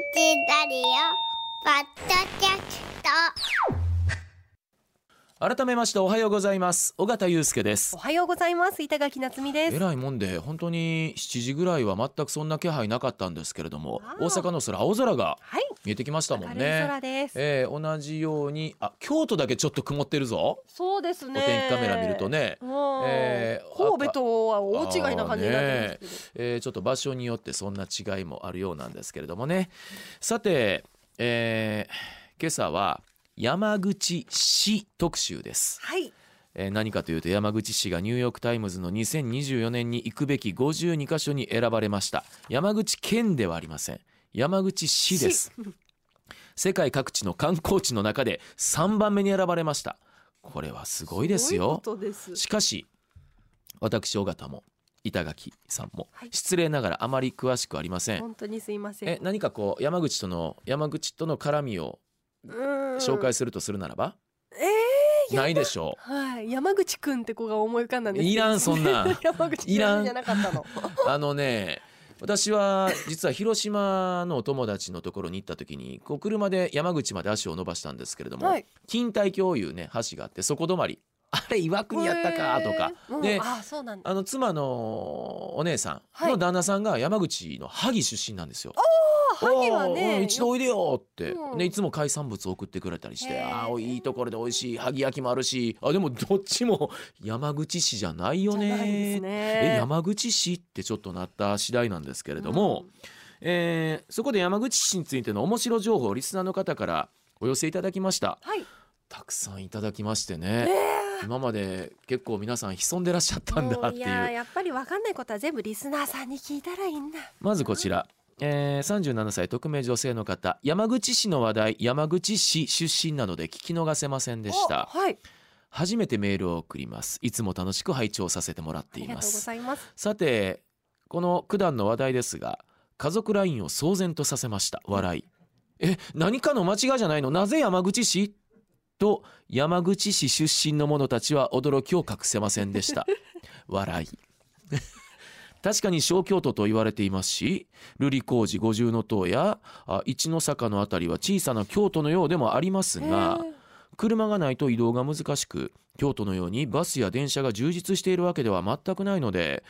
チラリオポッドキャスト。改めましておはようございます。尾形祐介です。おはようございます。板垣夏美です。えらいもんで本当に7時ぐらいは全くそんな気配なかったんですけれどもわ大阪の空青空がはい。見えてきましたもんね。空です、えー同じようにあ京都だけちょっと曇ってるぞ。そうですね。お天気カメラ見るとね。うんえー神戸とは大違いな感じになってますけど、えーちょっと場所によってそんな違いもあるようなんですけれどもね。さて、えー今朝は山口市特集です、はい。えー何かというと山口市がニューヨーク・タイムズの2024年に行くべき52カ所に選ばれました。山口県ではありません。山口市です。世界各地の観光地の中で3番目に選ばれました。これはすごいですよ。ごいことです。しかし私尾形も板垣さんも、はい。失礼ながらあまり詳しくありません。本当にすいません。え何かこう山口との山口との絡みを紹介するとするならば、えー、ないでしょはい。山口くんって子が思い浮かんだんです。いらんそんな。ん 山口くんいらんじゃなかったの。うあのね私は実は広島のお友達のところに行った時にこう車で山口まで足を伸ばしたんですけれども、はい。錦帯橋いうね橋があってそこ止まりあれ岩国やったかとか。へーうんでうなんだ。あの妻のお姉さんはい。の旦那さんが山口の萩出身なんですよ。萩はねうん一度おいでよって、うん。ねいつも海産物を送ってくれたりしてあーいいところで美味しい萩焼きもあるし。あでもどっちも山口市じゃないよね。じゃないですえね山口市ってちょっとなった次第なんですけれども、えーそこで山口市についての面白情報をリスナーの方からお寄せいただきました。はい。たくさんいただきましてね、え今まで結構皆さん潜んでらっしゃったんだっていう。ややっぱりわかんないことは全部リスナーさんに聞いたらいいんだまずこちら、えー、37歳匿名女性の方。山口市の話題山口市出身なので聞き逃せませんでした。おはい。初めてメールを送ります。いつも楽しく拝聴させてもらっありがとうごていますざいます。さてこの九段の話題ですが家族ラインを騒然とさせました。笑い。え何かの間違いじゃないの？なぜ山口市？と山口市出身の者たちは驚きを隠せませんでした。笑い確かに小京都と言われていますし瑠璃光寺五重塔やあ一の坂のあたりは小さな京都のようでもありますが車がないと移動が難しく京都のようにバスや電車が充実しているわけでは全くないので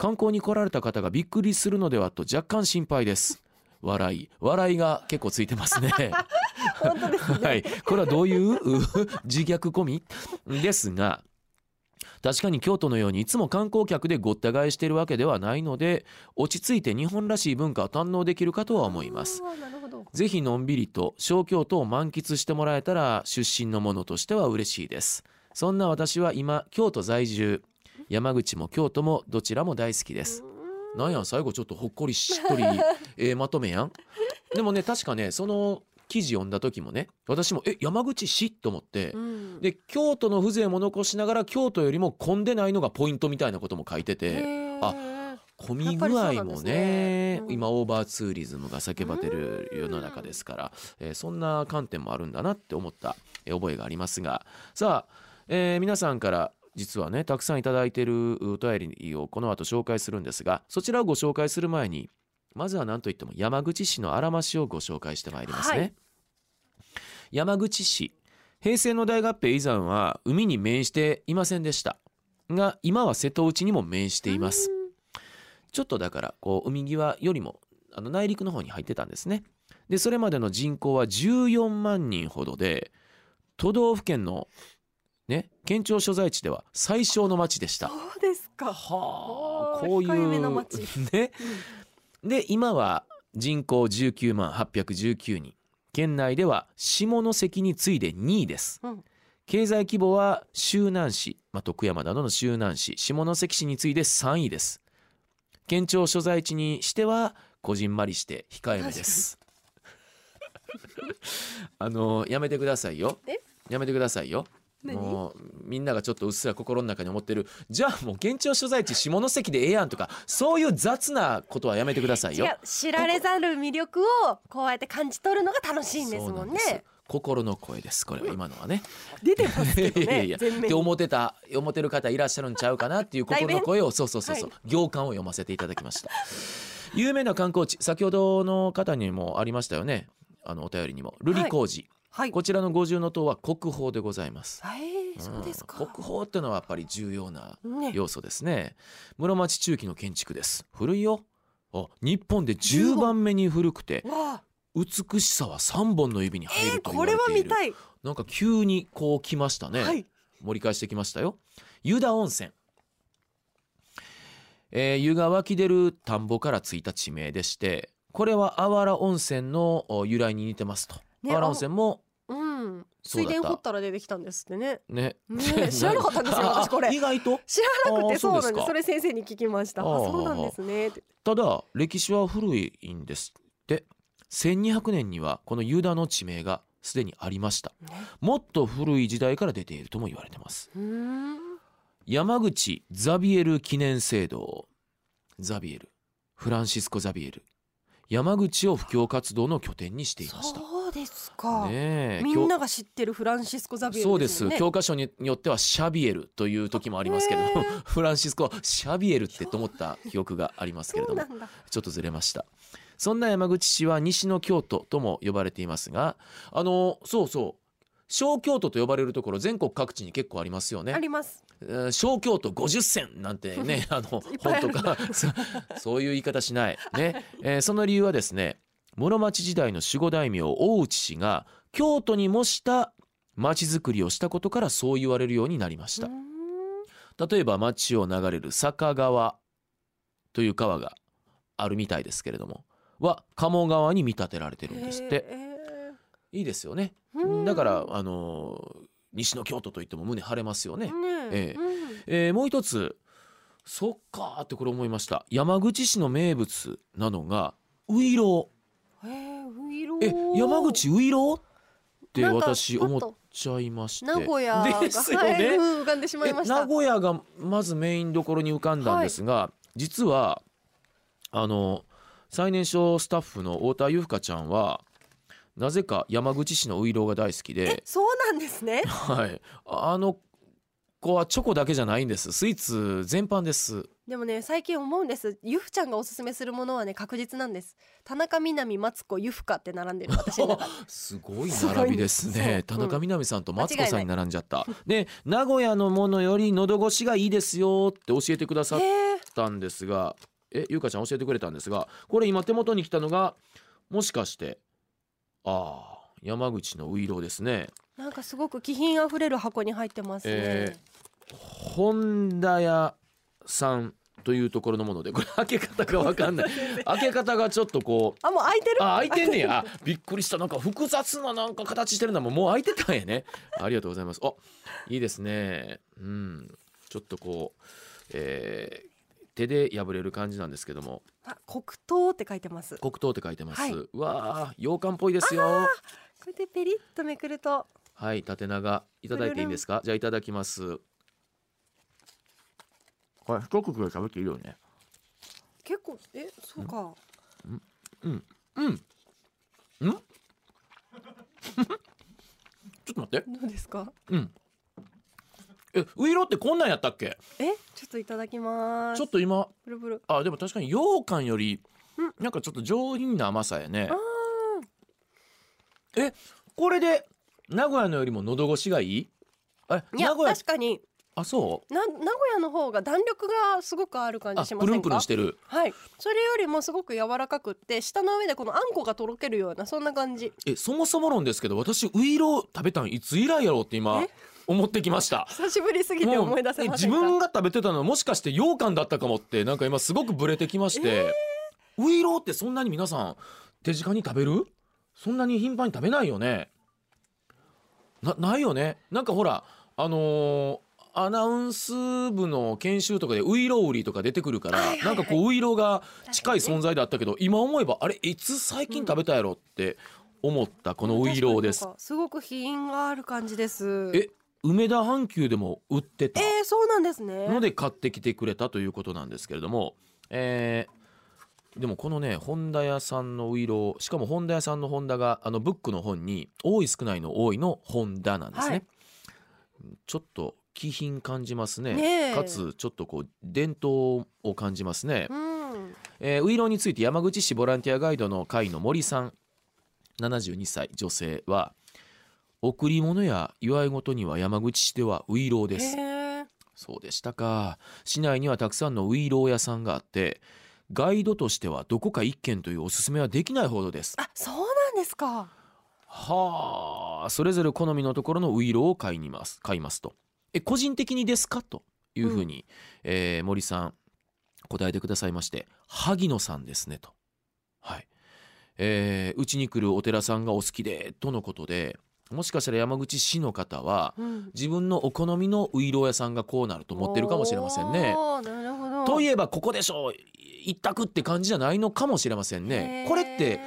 観光に来られた方がびっくりするのではと若干心配です。笑い笑いが結構ついてますね。本当ですね。はい。これはどういうう 自虐込み？ですが確かに京都のようにいつも観光客でごった返しているわけではないので落ち着いて日本らしい文化を堪能できるかとは思います。ぜひのんびりと小京都を満喫してもらえたら出身の者としては嬉しいです。そんな私は今京都在住。山口も京都もどちらも大好きです。なんや最後ちょっとほっこりしっとりええまとめやん。でもね確かねその記事読んだ時もね私もえ山口市？と思ってうん。で京都の風情も残しながら京都よりも混んでないのがポイントみたいなことも書いててあ混み具合もねね。うん。今オーバーツーリズムが叫ばれてる世の中ですから、えーそんな観点もあるんだなって思った、えー覚えがありますが。さあ、えー皆さんから実はねたくさんいただいているお便りをこの後紹介するんですがそちらをご紹介する前にまずは何といっても山口市の荒増をご紹介してまいりますね。はい山口市平成の大合併以前は海に面していませんでしたが今は瀬戸内にも面しています。ちょっとだからこう海際よりもあの内陸の方に入ってたんですね。でそれまでの人口は14万人ほどで都道府県のね県庁所在地では最小の町でした。そうですかはあこうい控えめなう町 ね。で今は人口19万819人。県内では下関に次いで2位です。うん。経済規模は周南市、まあ、徳山などの周南市下関市に次いで3位です。県庁所在地にしてはこじんまりして控えめです。あのやめてくださいよ。え？やめてくださいよ。何もうみんながちょっとうっすら心の中に思ってる。じゃあもう県庁所在地下関でええやんとかそういう雑なことはやめてくださいよ。知られざる魅力をこうやって感じ取るのが楽しいんですもんね。心の声ですこれは今のはね。出てますけど いやいやって思ってた思ってる方いらっしゃるんちゃうかなっていう心の 声をそうそうそうそう、行間を読ませていただきました、有名な観光地先ほどの方にもありましたよね。あのお便りにも。瑠璃光寺、はいこちらの五重塔は国宝でございます。えー、そうですか。ん。国宝ってのはやっぱり重要なね。要素ですね。室町中期の建築です。古いよ。あ日本で10番目に古くて美しさは3本の指に入えー、ると言これわれている、は見たい、なんか急にこう来ましたね、はい。盛り返してきましたよ。湯田温泉。えー湯が湧き出る田んぼからついた地名でしてこれはあわら温泉のお由来に似てますと、ねあわら温泉も水田掘ったら出てきたんですってね。ね。ね。知らなかったんですよ 私これ。あ意外と？知らなくてそうなんです。それ先生に聞きました。そうなんですねただ歴史は古いんですって。1200年にはこの湯田の地名がすでにありました。ね。もっと古い時代から出ているとも言われてます。山口ザビエル記念聖堂。ザビエル。フランシスコ・ザビエル。山口を布教活動の拠点にしていましたか、ねえみんなが知ってるフランシスコ・ザビエルそうでです。教科書によってはシャビエルという時もありますけど フランシスコシャビエルってと思った記憶がありますけれどもちょっとずれました。そんな山口市は西の京都とも呼ばれていますがあのそうそう。小京都と呼ばれるところ全国各地に結構ありますよね。あります。えー小京都50選なんてね あの本とか。そそういう言い方しない。ね、えーその理由はですね室町時代の守護大名大内氏が京都に模した町づくりをしたことからそう言われるようになりました。例えば町を流れる坂川という川があるみたいですけれどもは鴨川に見立てられてるんですって。へいいですよね。だからあのー西の京都といっても胸張れますよね。ねえ。えうん。えーもう一つそっかーってこれ思いました。山口市の名物なのがウイロへーウイロー。え山口ウイローって私思っちゃいまして。名古屋がですよはいねうん浮かんでしまいました。え名古屋がまずメインどころに浮かんだんですが、実はあの最年少スタッフの太田由香ちゃんはなぜか山口市のウイローが大好きえで、そうなんですね。はい、あの子はチョコだけじゃないんです。スイーツ全般ですでもね最近思うんです。ゆふちゃんがおすすめするものはね確実なんです。田中みな実マツコゆふかって並んでる 私すごい並びですね。田中みな実さんとマツコさんに並んじゃった。で名古屋のものより喉越しがいいですよって教えてくださったんですがえゆうかちゃん教えてくれたんですがこれ今手元に来たのがもしかしてああ山口のウイローですね。なんかすごく気品あふれる箱に入ってますね、え本田屋さんというところのものでこれ開け方がわかんない。開け方がちょっとこうあもう開いてる？あ開いてんねや。あびっくりしたなんか複雑ななんか形してるのももう開いてたんやね。ありがとうございます。あいいですね。うん。ちょっとこう、えー手で破れる感じなんですけども。あ黒糖って書いてます。こ黒糖って書いてます、はい。うわあ羊羹っぽいですよ。れでペリッとめくると。はい縦長いただいていいんですか？じゃあいただきますこれ一口で食べていいよね。結構えそうか。うん。うん。ちょっと待って。どうですか？うん。えウイロってこんなんやったっけ？えちょっといただきます。ちょっと今ブルブル。あでも確かに羊羹よりうん。なんかちょっと上品な甘さやね。あえこれで名古屋のよりも喉越しがいい？えーいや名古屋確かにあそう？な名古屋の方が弾力がすごくある感あじしませんか？プルンプルンしてる。はい。それよりもすごく柔らかくって舌の上でこのあんこがとろけるようなそんな感じ。えそもそも論ですけど私ウイロ食べたんいつ以来やろうって今え？思ってきました。久しぶりすぎて思い出せませ自分が食べてたのはもしかして羊羹だったかもってなんか今すごくブレてきまして、ウイローってそんなに皆さん手近に食べる？そんなに頻繁に食べないよね。なないよね。なんかほらあのーアナウンス部の研修とかでウイロウリとか出てくるから、はいはいはい。なんかこうウイロが近い存在だったけど、今思えばあれいつ最近食べたやろって思ったこのウイローです。すごく品がある感じです。え梅田阪急でも売ってた？えー、そうなんですね。ので買ってきてくれたということなんですけれども、えーでもこのね本田屋さんのウイローしかも本田屋さんの本田があのブックの本に多い少ないの多いの本田なんですね、はい。ちょっと気品感じますね。ねえ。かつちょっとこう伝統を感じますね、うん。えー、ウイローについて山口市ボランティアガイドの会の森さん。72歳女性は贈り物や祝い事には山口市ではウイローです。そうでしたか。市内にはたくさんのウイロー屋さんがあってガイドとしてはどこか一軒というおすすめはできないほどです。あそうなんですか。はあそれぞれ好みのところのウイローを買いにます買いますとえ個人的にですか？というふうに、えー森さん答えてくださいまして萩野さんですねと。はい。えーうちに来るお寺さんがお好きでとのことでもしかしたら山口市の方はうん。自分のお好みのウイロー屋さんがこうなると思ってるかもしれませんね。おーなるほど。といえばここでしょう一択って感じじゃないのかもしれませんね。これって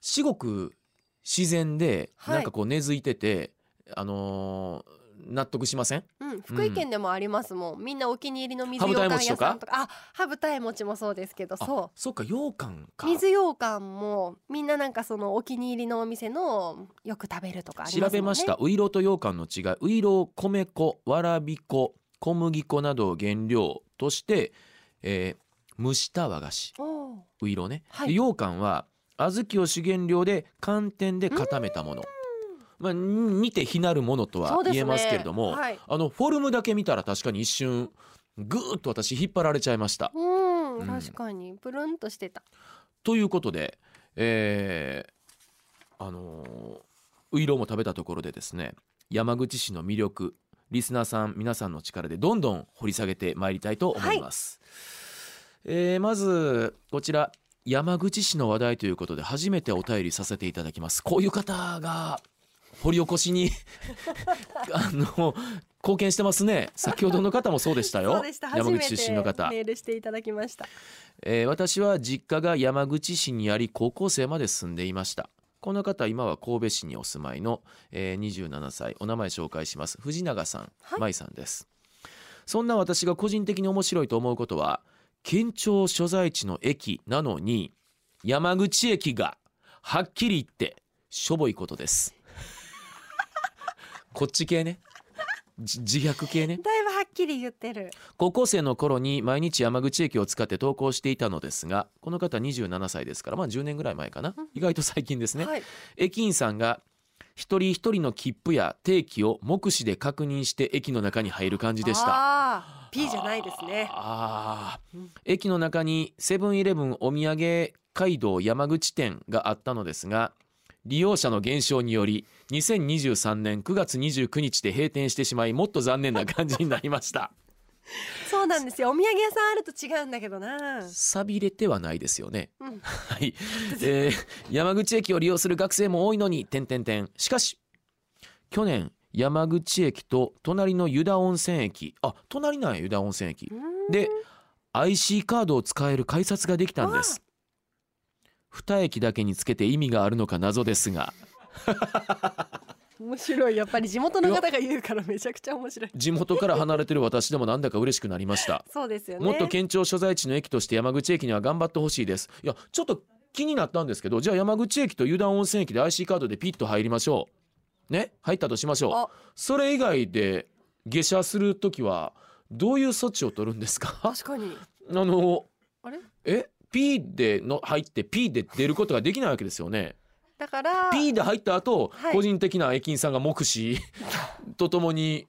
至極自然ではい。なんかこう根付いてて、あのー納得しません？うん、福井県でもありますもん、みんなお気に入りの水羊羹屋さんとか。あ羽二重餅もそうですけどあそそうか羊羹か。う水羊羹もみんななんかそのお気に入りのお店のよく食べるとかね。調べました。ウイローと羊羹の違い。ウイロー米粉わらび粉小麦粉などを原料として、えー蒸した和菓子。おー。ウイローね、はい。で羊羹は小豆を主原料で寒天で固めたものまあ似て非なるものとは言えますけれども、はいあのフォルムだけ見たら確かに一瞬ぐーっと私引っ張られちゃいました。うん、うん確かにプルンとしてたということで、えーあのーウイローも食べたところでですね山口市の魅力リスナーさん皆さんの力でどんどん掘り下げてまいりたいと思います。えーまずこちら山口市の話題ということで初めてお便りさせていただきます。こういう方が掘り起こしに あの貢献してますね。先ほどの方もそうでしたよ。山め口出身のて方。メールしていただきました。えー私は実家が山口市にあり高校生まで住んでいました。この方今は神戸市にお住まいの、えー27歳。お名前紹介します。藤永さん、はい。舞さんです。そんな私が個人的に面白いと思うことは県庁所在地の駅なのに山口駅がはっきり言ってしょぼいことですこっち系ね。じ自虐系ね。だいぶはっきり言ってる。高校生の頃に毎日山口駅を使って登校していたのですがこの方27歳ですからまあ10年ぐらい前かな。意外と最近ですね、はい。駅員さんが一人一人の切符や定期を目視で確認して駅の中に入る感じでした。あー。P じゃないですね。あー。うん駅の中にセブンイレブンお土産街道山口店があったのですが利用者の減少により2023年9月29日で閉店してしまいもっと残念な感じになりました。そうなんですよ。お土産屋さんあると違うんだけどな。錆びれてはないですよね。うん。はい、えー山口駅を利用する学生も多いのに点々点。しかし去年山口駅と隣の湯田温泉駅。あ隣なんや湯田温泉駅。うん。で IC カードを使える改札ができたんです二駅だけにつけて意味があるのか謎ですが。面白い。やっぱり地元の方が言うからめちゃくちゃ面白い。地元から離れてる私でもなんだか嬉しくなりました。そうですよね。もっと県庁所在地の駅として山口駅には頑張ってほしいです。いやちょっと気になったんですけどじゃあ山口駅と湯田温泉駅で IC カードでピッと入りましょう。ね？入ったとしましょう。あ。それ以外で下車するときはどういう措置を取るんですか？あ確かに。のあれ？え？P での入って P で出ることができないわけですよね。だから P で入った後、はい。個人的な駅員さんが目視 とともに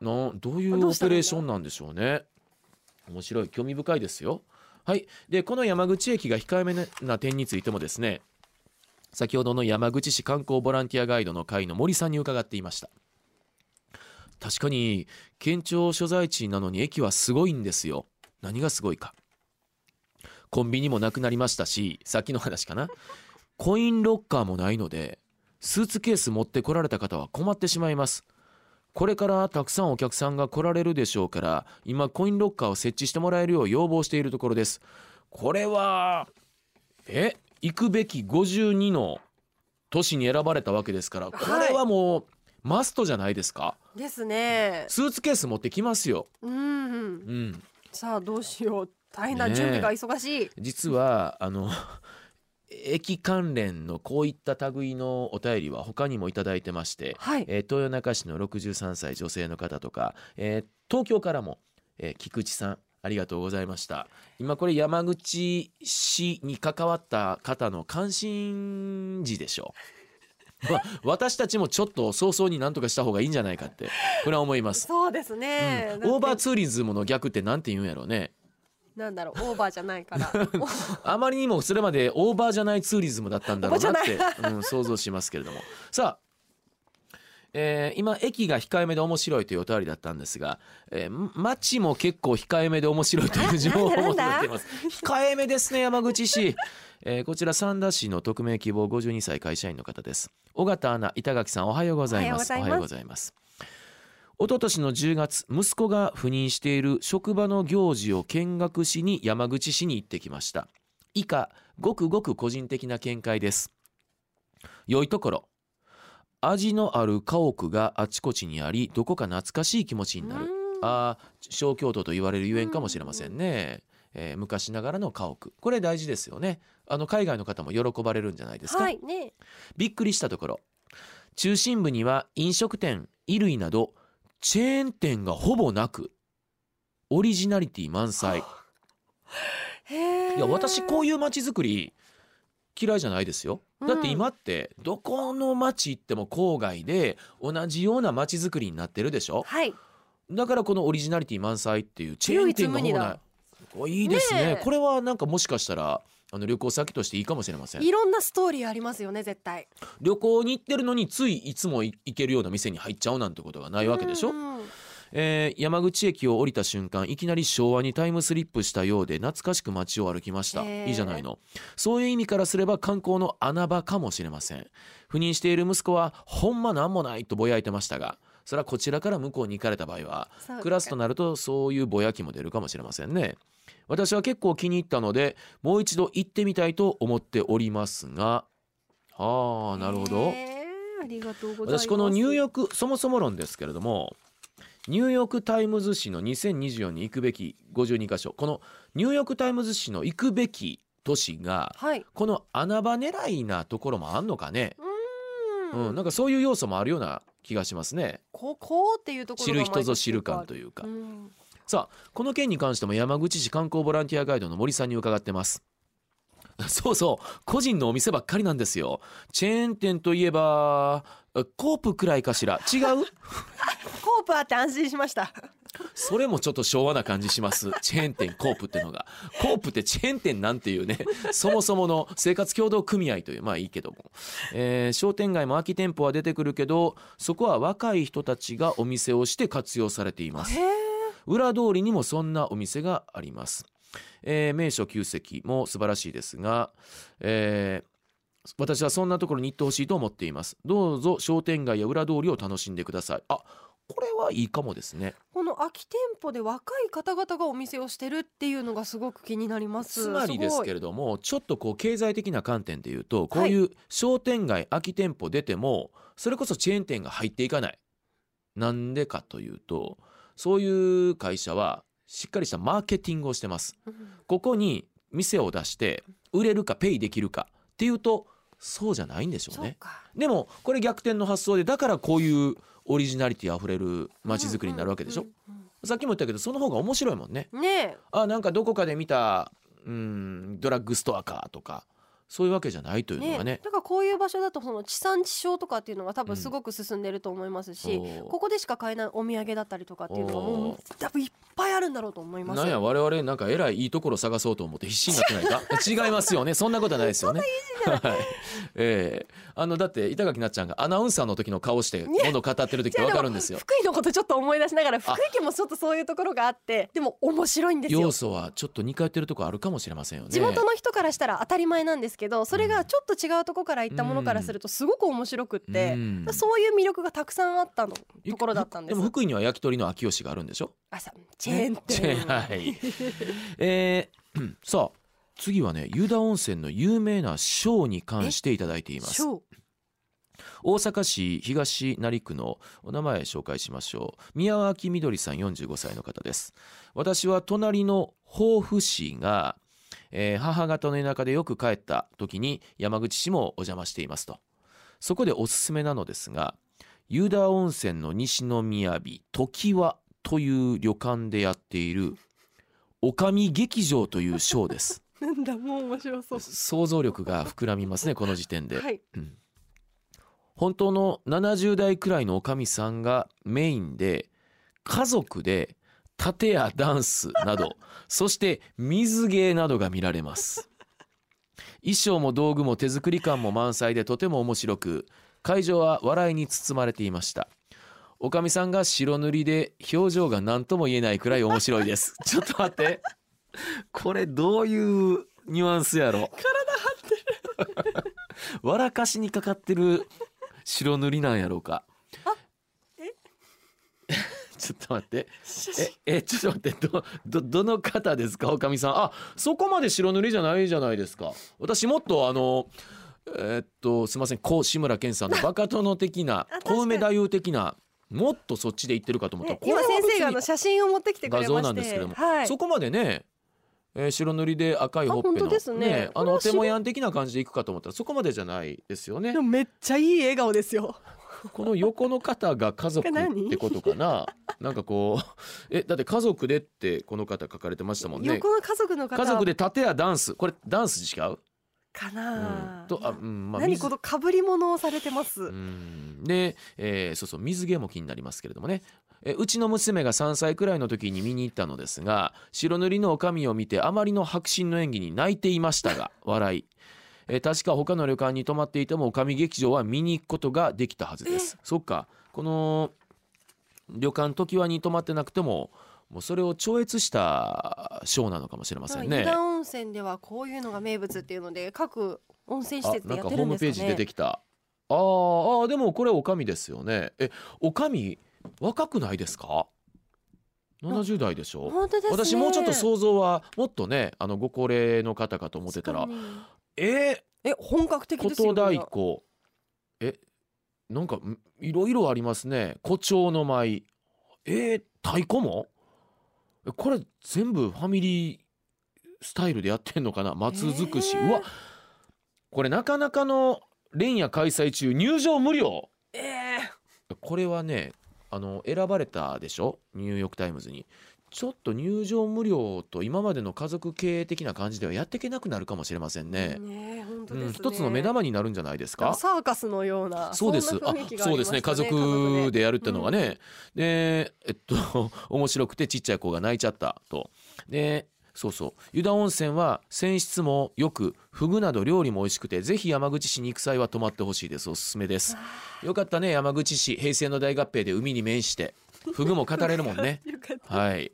などういうオペレーションなんでしょうね。面白い興味深いですよ。はい。でこの山口駅が控えめな点についてもですね先ほどの山口市観光ボランティアガイドの会の森さんに伺っていました。確かに県庁所在地なのに駅はすごいんですよ。何がすごいかコンビニもなくなりましたしさっきの話かな。コインロッカーもないのでスーツケース持ってこられた方は困ってしまいます。これからたくさんお客さんが来られるでしょうから今コインロッカーを設置してもらえるよう要望しているところです。これはえ行くべき52の都市に選ばれたわけですからこれはもうマストじゃないですか。ですね。スーツケース持ってきますよ。うんうん。うん。さあどうしよう大変な準備が忙しい、実はあの 駅関連のこういった類のお便りは他にもいただいてまして、はい。えー豊中市の63歳女性の方とか、えー東京からも、えー菊池さんありがとうございました。今これ山口市に関わった方の関心事でしょう、まあ、私たちもちょっと早々に何とかした方がいいんじゃないかってこれは思います、そうですね、うん、オーバーツツーリズムの逆ってなんて言うんやろうねなんだろうオーバーじゃないから。あまりにもそれまでオーバーじゃないツーリズムだったんだろうなってうん、想像しますけれども。さあ、えー今駅が控えめで面白いというお便りだったんですが、えーん街も結構控えめで面白いという情報を求めています。控えめですね山口市、えーこちら三田市の匿名希望52歳会社員の方です。尾形アナ板垣さんおはようございます。おはようございます一昨年の10月息子が赴任している職場の行事を見学しに山口市に行ってきました。以下ごくごく個人的な見解です。良いところ。味のある家屋があちこちにありどこか懐かしい気持ちになる。あー小京都と言われるゆえんかもしれませんね、えー昔ながらの家屋。これ大事ですよね。あの海外の方も喜ばれるんじゃないですか、はいね。びっくりしたところ。中心部には飲食店衣類などチェーン店がほぼなくオリジナリティ満載。いや私こういう街づくり嫌いじゃないですよ。だって今ってどこの街行っても郊外で同じような街づくりになってるでしょ。はい。だからこのオリジナリティ満載っていうチェーン店がほぼないおいいですね。ねえ。これはなんかもしかしたらあの旅行先としていいかもしれません。いろんなストーリーありますよね絶対。旅行に行ってるのについいつもい行けるような店に入っちゃうなんてことがないわけでしょ、うんうん。えー山口駅を降りた瞬間いきなり昭和にタイムスリップしたようで懐かしく街を歩きました、へー。いいじゃないの。そういう意味からすれば観光の穴場かもしれません。赴任している息子はほんまなんもないとぼやいてましたがそれはこちらから向こうに行かれた場合はクラスとなるとそういうぼやきも出るかもしれませんね私は結構気に入ったのでもう一度行ってみたいと思っておりますがああなるほど。へーありがとうございます。私このニューヨークそもそも論ですけれどもニューヨーク・タイムズ紙の2024に行くべき52箇所このニューヨーク・タイムズ紙の行くべき都市がはい。この穴場狙いなところもあんのかね、ううん。ん、なんかそういう要素もあるような気がしますね。ここっていうところが知る人ぞ知る感というか、んさあこの件に関しても山口市観光ボランティアガイドの森さんに伺ってます。そうそう個人のお店ばっかりなんですよ。チェーン店といえばコープくらいかしら。違う？コープあって安心しました。それもちょっと昭和な感じします。チェーン店コープってのが。コープってチェーン店なんていうねそもそもの生活協同組合というまあいいけども、えー商店街も空き店舗は出てくるけどそこは若い人たちがお店をして活用されています。へえ裏通りにもそんなお店があります、えー名所旧跡も素晴らしいですが、えー私はそんなところに行ってほしいと思っています。どうぞ商店街や裏通りを楽しんでください。あこれはいいかもですね。この空き店舗で若い方々がお店をしてるっていうのがすごく気になります。つまりですけれれどもちょっとこう経済的な観点で言うとこういう商店街空き店舗出てもそれこそチェーン店が入っていかない。なんでかというとそういう会社はしっかりしたマーケティングをしてます。ここに店を出して売れるかペイできるかっていうとそうじゃないんでしょうね。でもこれ逆転の発想でだからこういうオリジナリティあふれる街づくりになるわけでしょ、うんうんさっきも言ったけどその方が面白いもんね。うんねえ。あなんかどこかで見たうんドラッグストアかとかそういうわけじゃないというのがね。だからこういう場所だとその地産地消とかっていうのが多分すごく進んでると思いますし、おー。ここでしか買えないお土産だったりとかっていうのがもおう多分いっぱいあるんだろうと思いますなんや我々なんかえらいいいところ探そうと思って必死になってないか？違いますよね。そんなことはないですよね。はい ええ。あのだって板垣なっちゃんがアナウンサーの時の顔してね。物語ってる時ってわかるんですよ。福井のことちょっと思い出しながら福井県もちょっとそういうところがあってでも面白いんですよ。要素はちょっと似通ってるところあるかもしれませんよね。地元の人からしたら当たり前なんですけどそれがちょっと違うところから行ったものからするとすごく面白くって、うん。そういう魅力がたくさんあったのところだったんです。でも福井には焼き鳥の秋吉があるんでしょ？朝チェーン店、ーンはい。えー さあ次はね湯田温泉の有名なショーに関していただいています。大阪市東成区のお名前紹介しましょう。宮脇みどりさん45歳の方です。私は隣の防府市が、えー母方の田舎でよく帰った時に山口市もお邪魔していますと。そこでおすすめなのですが湯田温泉の西の雅常盤という旅館でやっているおかみ劇場というショーです。なんだもう面白そう。想像力が膨らみますねこの時点で、はい。うん。本当の70代くらいのおかみさんがメインで家族で盾やダンスなどそして水芸などが見られます。衣装も道具も手作り感も満載でとても面白く会場は笑いに包まれていました。おかみさんが白塗りで表情が何とも言えないくらい面白いです。ちょっと待って。これどういうニュアンスやろ？体張ってる。笑かしにかかってる白塗りなんやろうか。え？ちょっと待って。ええちょっと待って。どどどの方ですか？おかみさん。あそこまで白塗りじゃないじゃないですか。私もっとあのえーっとすいません。こう志村けんさんの バカ殿的な小梅太夫的なもっとそっちで言ってるかと思った。ら、ね、今先生があの写真を持ってきて画像なんですけども。はい、そこまでね、えー白塗りで赤いほっぺのあ本当ですね。あのお手もやん的な感じでいくかと思ったらそこまでじゃないですよね。でもめっちゃいい笑顔ですよこの横の方が家族ってことかな？なんかこうえだって家族でってこの方書かれてましたもんね。横の家族の方。家族で盾やダンス。これダンス違う、かうな、ん、とあうんまあ水何この被り物をされてます、うん。で、えーそうそう水毛も気になりますけれどもね。えうちの娘が3歳くらいの時に見に行ったのですが白塗りの女将を見てあまりの迫真の演技に泣いていましたが笑いえー確か他の旅館に泊まっていても女将劇場は見に行くことができたはずです。そっか。この旅館常盤に泊まってなくてももうそれを超越したショーなのかもしれませんね。湯田温泉ではこういうのが名物っていうので各温泉施あ設でやってるんですかね。ムページ出てきた。あーあーでもこれおかみですよね。えおかみ若くないですか？70代でしょ？本当ですね。私もうちょっと想像はもっとねあのご高齢の方かと思ってたら確かにええ本格的ー、ですよ琴太鼓えなんかんいろいろありますね。胡蝶の舞。えー、太鼓も？えこれ全部ファミリースタイルでやってんのかな？松尽くし、えー。うわこれなかなかの連夜開催中。入場無料。えー。これはねあの選ばれたでしょ？ニューヨーク・タイムズにちょっと入場無料と今までの家族経営的な感じではやっていけなくなるかもしれませんね。ね本当うん、ですね、一つの目玉になるんじゃないですか？サーカスのようなそうです。あんな雰囲気、があそうですね。家族でやるってのがね。で、えっと 面白くてちっちゃい子が泣いちゃったと。で、そうそう。湯田温泉は泉質もよく、フグなど料理も美味しくて、ぜひ山口市に行く際は泊まってほしいです。おすすめです。よかったね、山口市平成の大合併で海に面して、フグも語れるもんね。はい。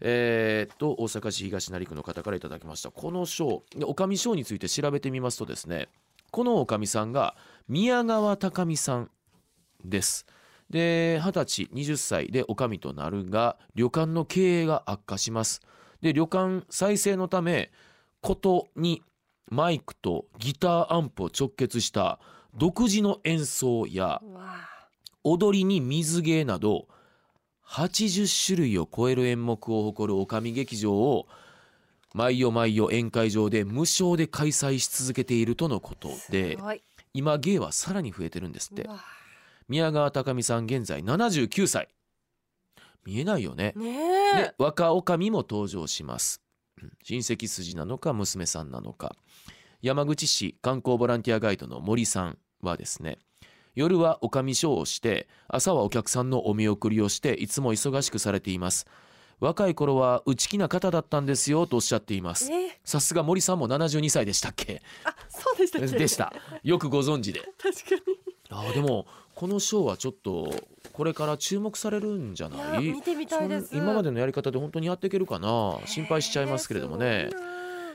えーっと大阪市東成区の方からいただきました。この賞でおかみ賞について調べてみますとですねこのおかみさんが宮川貴美さんです。で二十歳20歳でおかみとなるが旅館の経営が悪化します。で旅館再生のためことにマイクとギターアンプを直結した独自の演奏や踊りに水芸など80種類を超える演目を誇る女将劇場を毎夜毎夜宴会場で無償で開催し続けているとのことで今芸はさらに増えてるんですって。宮川貴美さん現在79歳。見えないよね。ね若女将も登場します。うん。親戚筋なのか娘さんなのか。山口市観光ボランティアガイドの森さんはですね夜は女将ショーをして朝はお客さんのお見送りをしていつも忙しくされています。若い頃は内気な方だったんですよとおっしゃっています。えさすが森さんも72歳でしたっけ？あそうでしたっけ？でした。よくご存知で。確かに。あーでもこのショーはちょっとこれから注目されるんじゃいない？や見てみたいです。今までのやり方で本当にやっていけるかな？心配しちゃいますけれどもね。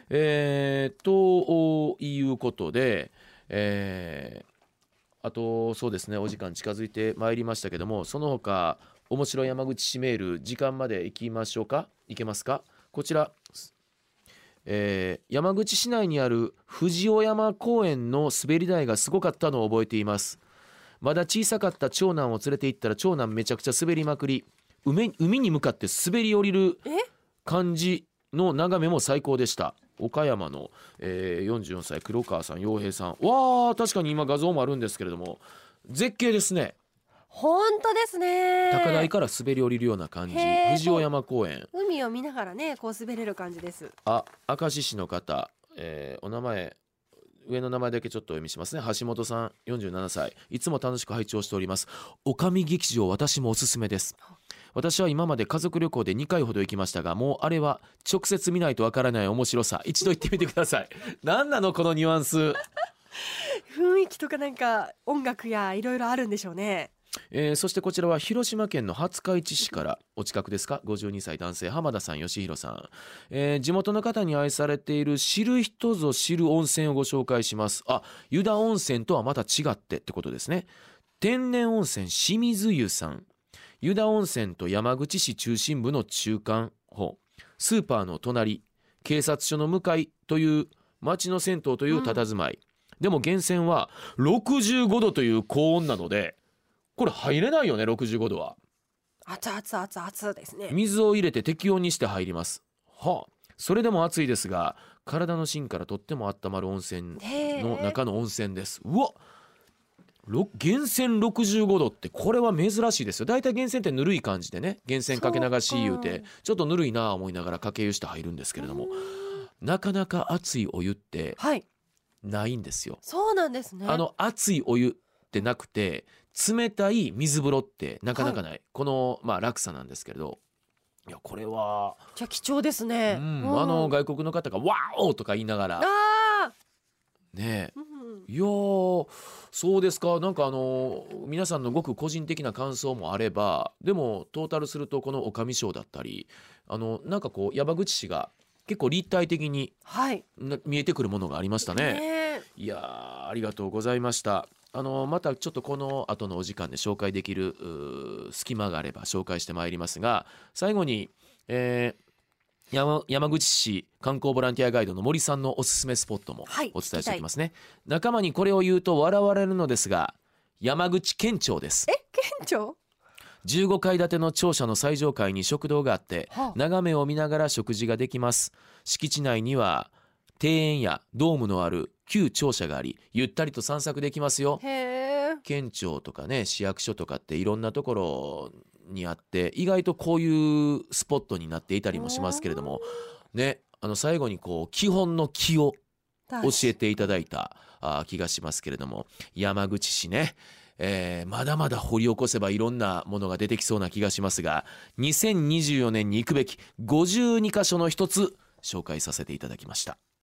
えー、ということで、えーあとそうですねお時間近づいてまいりましたけどもその他面白い山口市メール時間まで行きましょうか？行けますか？こちら、えー山口市内にある藤尾山公園の滑り台がすごかったのを覚えています。まだ小さかった長男を連れて行ったら長男めちゃくちゃ滑りまくり海海に向かって滑り降りるえ？感じの眺めも最高でした岡山の、えー44歳黒川さん洋平さん。わー確かに今画像もあるんですけれども絶景ですね。本当ですね。高台から滑り降りるような感じ。藤尾山公園。海を見ながらねこう滑れる感じです。あ明石市の方、えーお名前上の名前だけちょっとお読みしますね。橋本さん47歳。いつも楽しく拝聴しております。おかみ劇場私もおすすめです私は今まで家族旅行で2回ほど行きましたがもうあれは直接見ないとわからない面白さ。一度行ってみてください。何なのこのニュアンス？雰囲気とかなんか音楽やいろいろあるんでしょうね。えーそしてこちらは広島県の廿日市市からお近くですか？52歳男性浜田さん義弘さん、えー地元の方に愛されている知る人ぞ知る温泉をご紹介します。あ湯田温泉とはまた違ってってことですね。天然温泉清水湯さん湯田温泉と山口市中心部の中間方スーパーの隣警察署の向かいという町の銭湯という佇まい、でも源泉は65度という高温なのでこれ入れないよね65度は。熱々熱々ですね。水を入れて適温にして入ります。はあ。それでも暑いですが体の芯からとっても温まる温泉の中の温泉です。うわろ源泉65度ってこれは珍しいですよ。大体源泉ってぬるい感じでね源泉かけ流し言うてか。ちょっとぬるいなあ思いながらかけ湯して入るんですけれどもなかなか熱いお湯ってはい。ないんですよ。そうなんですね。あの熱いお湯ってなくて冷たい水風呂ってなかなかない、このまあ落差なんですけれど。いやこれは、じゃあ貴重ですうね、んうん。あの外国の方が「ワーオ!」とか言いながらあねーうんえいやーそうですか。なんかあの皆さんのごく個人的な感想もあればでもトータルするとこの女将賞だったりあのなんかこう山口市が結構立体的にはい。な見えてくるものがありましたね。ねいやーありがとうございました。あのまたちょっとこの後のお時間で紹介できる隙間があれば紹介してまいりますが最後に、えー山山口市観光ボランティアガイドの森さんのおすすめスポットもはいお伝えしておきますね、仲間にこれを言うと笑われるのですが山口県庁です。県庁？15階建ての庁舎の最上階に食堂があってはあ。眺めを見ながら食事ができます。敷地内には庭園やドームのある旧庁舎がありゆったりと散策できますよ。県庁とかね市役所とかっていろんなところにあって意外とこういうスポットになっていたりもしますけれどもねあの最後にこう基本の気を教えていただいた気がしますけれども山口市ね、えーまだまだ掘り起こせばいろんなものが出てきそうな気がしますが2024年に行くべき52箇所の一つ紹介させていただきました